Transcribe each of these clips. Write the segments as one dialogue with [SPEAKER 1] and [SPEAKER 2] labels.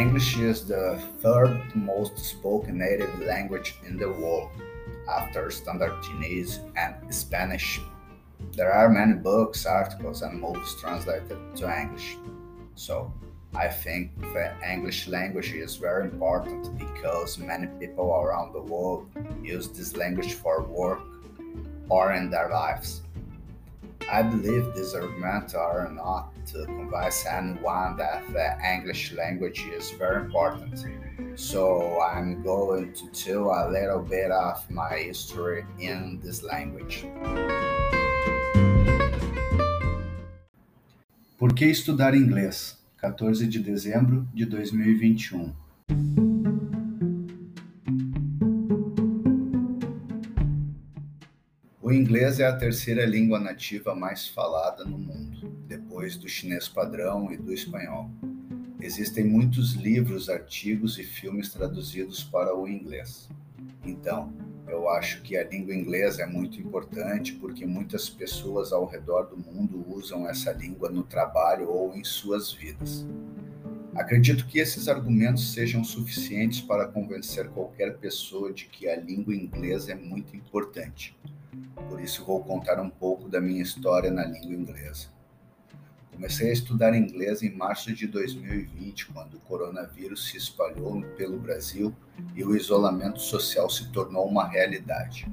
[SPEAKER 1] English is the third most spoken native language in the world after Standard Chinese and Spanish. There are many books, articles, and movies translated to English. So, I think the English language is very important because many people around the world use this language for work or in their lives. I believe these arguments are not to convince anyone that the English language is very important. So I'm going to tell a little bit of my history in this language.
[SPEAKER 2] Por que estudar inglês? 14 de dezembro de 2021.
[SPEAKER 1] O inglês é a terceira língua nativa mais falada no mundo, depois do chinês padrão e do espanhol. Existem muitos livros, artigos e filmes traduzidos para o inglês. Então, eu acho que a língua inglesa é muito importante porque muitas pessoas ao redor do mundo usam essa língua no trabalho ou em suas vidas. Acredito que esses argumentos sejam suficientes para convencer qualquer pessoa de que a língua inglesa é muito importante por isso vou contar um pouco da minha história na língua inglesa. Comecei a estudar inglês em março de 2020, quando o coronavírus se espalhou pelo Brasil e o isolamento social se tornou uma realidade.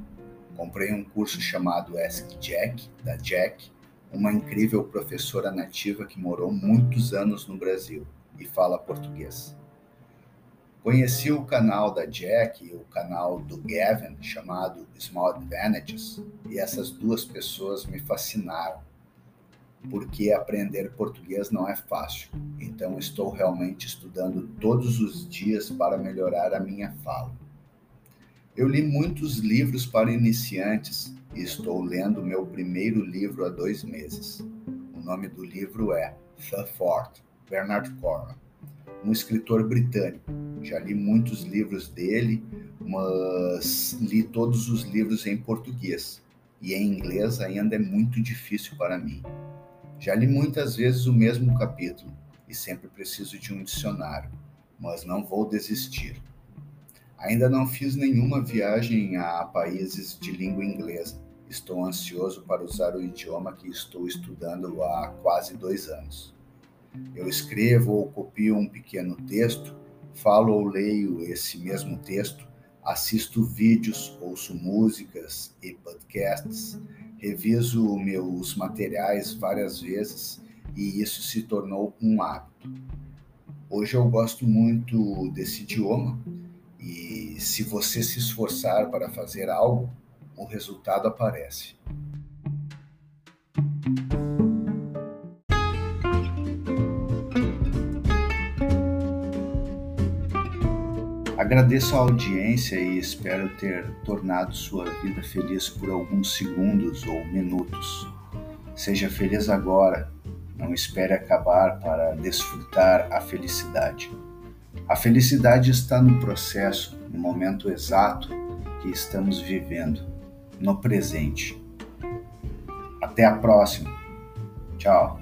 [SPEAKER 1] Comprei um curso chamado Ask Jack, da Jack, uma incrível professora nativa que morou muitos anos no Brasil e fala português. Conheci o canal da Jack e o canal do Gavin, chamado Small Advantages, e essas duas pessoas me fascinaram, porque aprender português não é fácil, então estou realmente estudando todos os dias para melhorar a minha fala. Eu li muitos livros para iniciantes e estou lendo meu primeiro livro há dois meses. O nome do livro é The Fort, Bernard Cornwell um escritor britânico. Já li muitos livros dele, mas li todos os livros em português e em inglês ainda é muito difícil para mim. Já li muitas vezes o mesmo capítulo e sempre preciso de um dicionário, mas não vou desistir. Ainda não fiz nenhuma viagem a países de língua inglesa. Estou ansioso para usar o idioma que estou estudando há quase dois anos. Eu escrevo ou copio um pequeno texto, falo ou leio esse mesmo texto, assisto vídeos, ouço músicas e podcasts, reviso meus materiais várias vezes e isso se tornou um hábito. Hoje eu gosto muito desse idioma e se você se esforçar para fazer algo, o resultado aparece.
[SPEAKER 2] Agradeço a audiência e espero ter tornado sua vida feliz por alguns segundos ou minutos. Seja feliz agora, não espere acabar para desfrutar a felicidade. A felicidade está no processo, no momento exato que estamos vivendo, no presente. Até a próxima. Tchau.